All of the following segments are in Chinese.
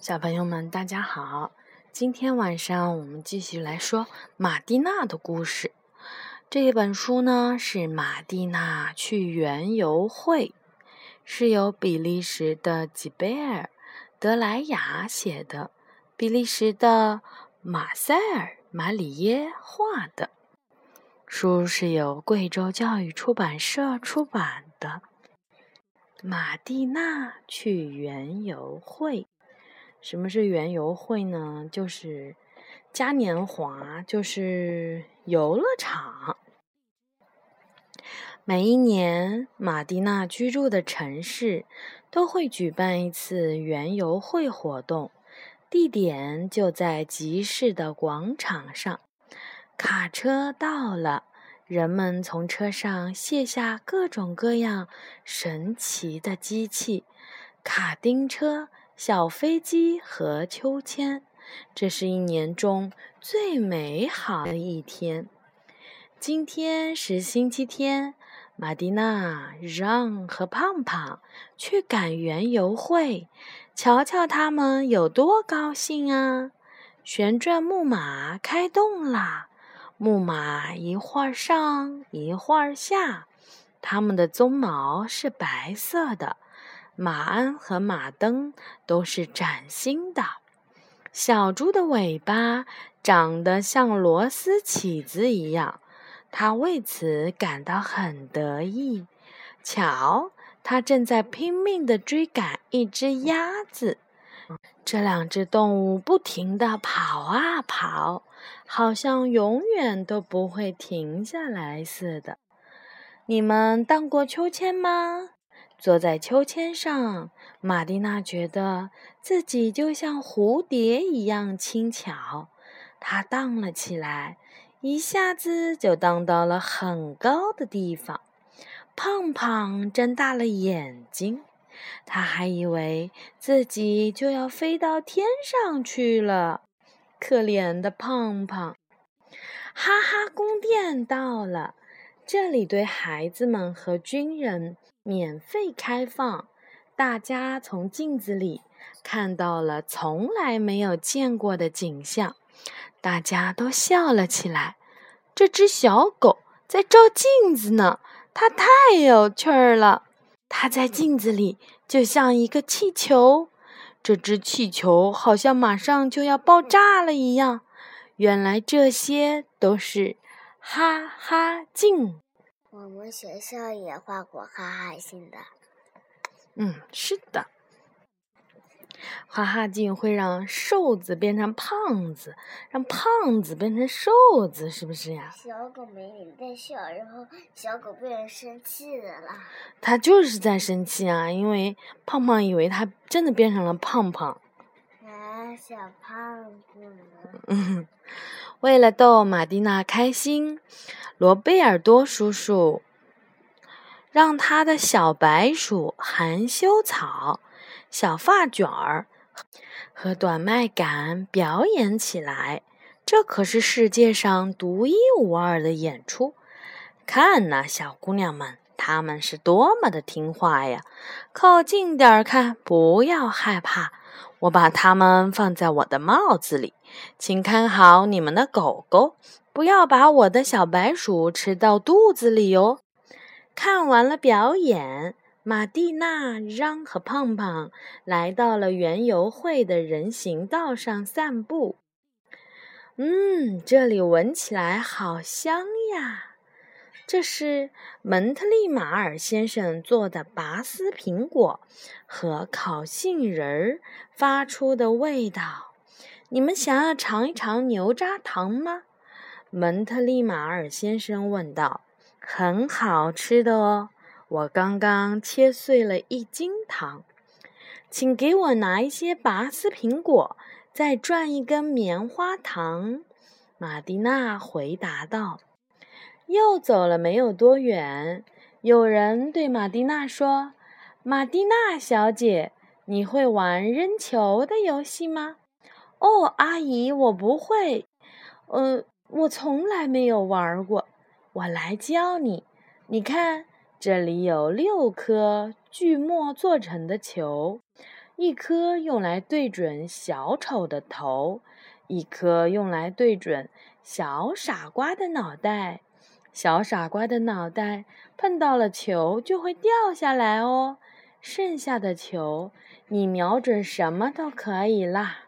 小朋友们，大家好！今天晚上我们继续来说马蒂娜的故事。这一本书呢是《马蒂娜去园游会》，是由比利时的吉贝尔·德莱雅写的，比利时的马塞尔·马里耶画的。书是由贵州教育出版社出版的。马蒂娜去园游会。什么是园游会呢？就是嘉年华，就是游乐场。每一年，马蒂娜居住的城市都会举办一次园游会活动，地点就在集市的广场上。卡车到了，人们从车上卸下各种各样神奇的机器，卡丁车。小飞机和秋千，这是一年中最美好的一天。今天是星期天，马蒂娜让和胖胖去赶园游会，瞧瞧他们有多高兴啊！旋转木马开动啦，木马一会儿上一会儿下，它们的鬃毛是白色的。马鞍和马灯都是崭新的，小猪的尾巴长得像螺丝起子一样，它为此感到很得意。瞧，它正在拼命地追赶一只鸭子。这两只动物不停地跑啊跑，好像永远都不会停下来似的。你们荡过秋千吗？坐在秋千上，玛蒂娜觉得自己就像蝴蝶一样轻巧。她荡了起来，一下子就荡到了很高的地方。胖胖睁大了眼睛，他还以为自己就要飞到天上去了。可怜的胖胖！哈哈宫殿到了，这里对孩子们和军人。免费开放，大家从镜子里看到了从来没有见过的景象，大家都笑了起来。这只小狗在照镜子呢，它太有趣儿了。它在镜子里就像一个气球，这只气球好像马上就要爆炸了一样。原来这些都是哈哈镜。我们学校也画过哈哈镜的。嗯，是的，哈哈镜会让瘦子变成胖子，让胖子变成瘦子，是不是呀？小狗没脸在笑，然后小狗变成生气的了。它就是在生气啊，因为胖胖以为它真的变成了胖胖。啊，小胖子。嗯，为了逗马蒂娜开心。罗贝尔多叔叔让他的小白鼠含羞草、小发卷儿和短麦秆表演起来，这可是世界上独一无二的演出。看呐，小姑娘们，他们是多么的听话呀！靠近点儿看，不要害怕，我把它们放在我的帽子里，请看好你们的狗狗。不要把我的小白鼠吃到肚子里哦！看完了表演，马蒂娜、让和胖胖来到了园游会的人行道上散步。嗯，这里闻起来好香呀！这是蒙特利马尔先生做的拔丝苹果和烤杏仁儿发出的味道。你们想要尝一尝牛轧糖吗？蒙特利马尔先生问道：“很好吃的哦，我刚刚切碎了一斤糖，请给我拿一些拔丝苹果，再转一根棉花糖。”马蒂娜回答道。又走了没有多远，有人对马蒂娜说：“马蒂娜小姐，你会玩扔球的游戏吗？”“哦，阿姨，我不会。”“呃。”我从来没有玩过，我来教你。你看，这里有六颗锯末做成的球，一颗用来对准小丑的头，一颗用来对准小傻瓜的脑袋。小傻瓜的脑袋碰到了球就会掉下来哦。剩下的球，你瞄准什么都可以啦。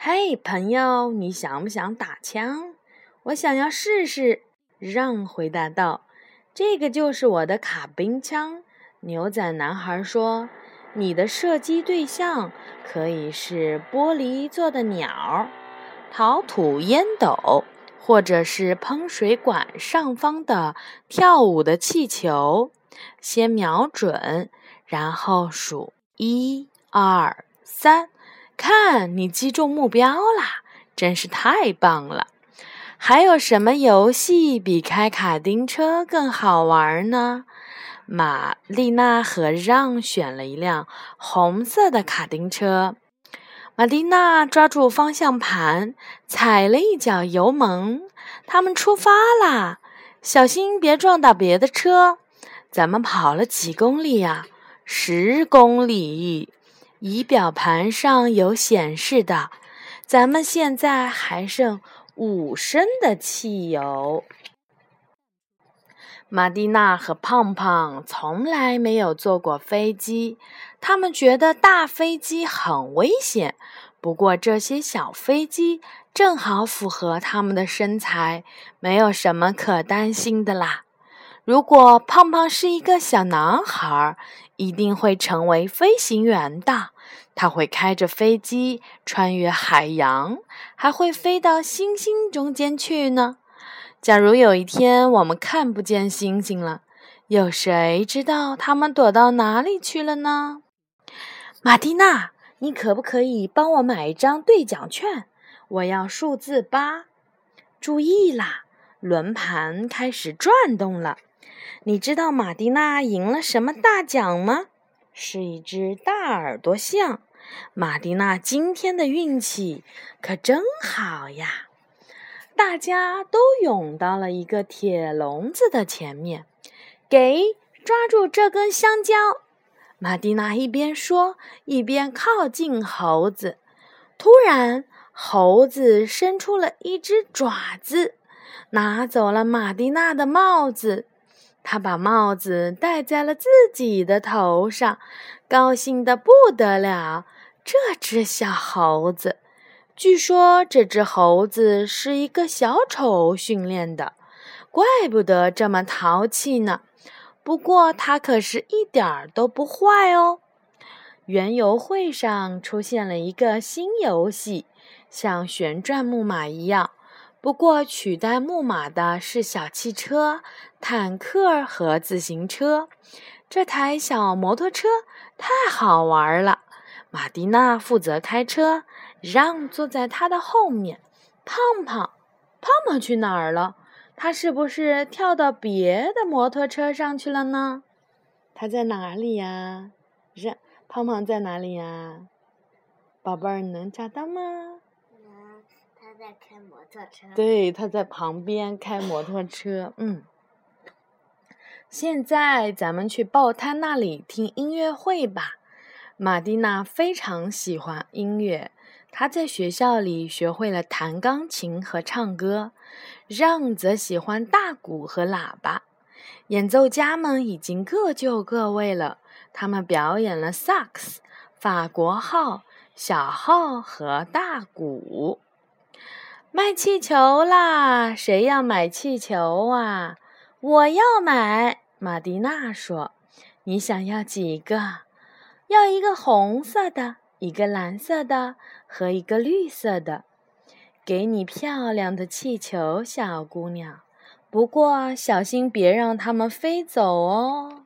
嘿，朋友，你想不想打枪？我想要试试。让回答道：“这个就是我的卡宾枪。”牛仔男孩说：“你的射击对象可以是玻璃做的鸟、陶土烟斗，或者是喷水管上方的跳舞的气球。先瞄准，然后数一二三。”看你击中目标啦，真是太棒了！还有什么游戏比开卡丁车更好玩呢？玛丽娜和让选了一辆红色的卡丁车。玛丽娜抓住方向盘，踩了一脚油门，他们出发啦！小心别撞到别的车。咱们跑了几公里呀？十公里。仪表盘上有显示的，咱们现在还剩五升的汽油。玛蒂娜和胖胖从来没有坐过飞机，他们觉得大飞机很危险。不过这些小飞机正好符合他们的身材，没有什么可担心的啦。如果胖胖是一个小男孩，一定会成为飞行员的。他会开着飞机穿越海洋，还会飞到星星中间去呢。假如有一天我们看不见星星了，有谁知道他们躲到哪里去了呢？马蒂娜，你可不可以帮我买一张兑奖券？我要数字八。注意啦，轮盘开始转动了。你知道马蒂娜赢了什么大奖吗？是一只大耳朵象。马蒂娜今天的运气可真好呀！大家都涌到了一个铁笼子的前面，给抓住这根香蕉。马蒂娜一边说，一边靠近猴子。突然，猴子伸出了一只爪子，拿走了马蒂娜的帽子。他把帽子戴在了自己的头上，高兴得不得了。这只小猴子，据说这只猴子是一个小丑训练的，怪不得这么淘气呢。不过它可是一点儿都不坏哦。园游会上出现了一个新游戏，像旋转木马一样，不过取代木马的是小汽车、坦克和自行车。这台小摩托车太好玩了。马蒂娜负责开车，让坐在他的后面。胖胖，胖胖去哪儿了？他是不是跳到别的摩托车上去了呢？他在哪里呀？让胖胖在哪里呀？宝贝儿，能找到吗？在开摩托车。对，他在旁边开摩托车。嗯。现在咱们去报摊那里听音乐会吧。马蒂娜非常喜欢音乐，她在学校里学会了弹钢琴和唱歌。让则喜欢大鼓和喇叭。演奏家们已经各就各位了，他们表演了萨克斯、法国号、小号和大鼓。卖气球啦！谁要买气球啊？我要买。玛蒂娜说：“你想要几个？”要一个红色的，一个蓝色的和一个绿色的，给你漂亮的气球，小姑娘。不过小心别让它们飞走哦。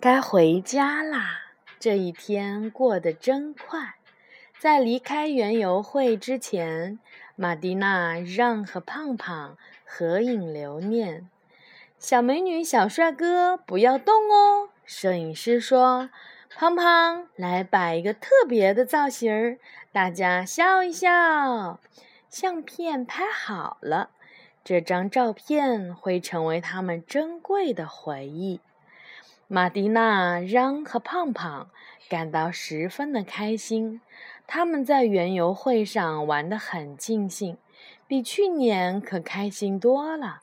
该回家啦，这一天过得真快。在离开园游会之前，玛蒂娜让和胖胖合影留念。小美女、小帅哥，不要动哦。摄影师说：“胖胖，来摆一个特别的造型儿，大家笑一笑。”相片拍好了，这张照片会成为他们珍贵的回忆。马蒂娜、让和胖胖感到十分的开心。他们在园游会上玩得很尽兴，比去年可开心多了。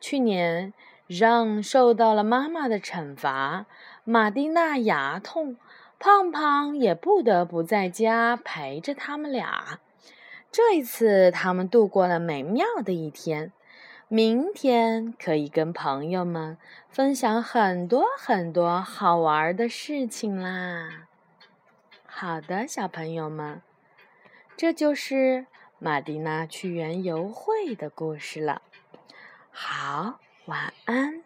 去年，让受到了妈妈的惩罚，马蒂娜牙痛，胖胖也不得不在家陪着他们俩。这一次，他们度过了美妙的一天。明天可以跟朋友们分享很多很多好玩的事情啦！好的，小朋友们，这就是马蒂娜去园游会的故事了。好，晚安。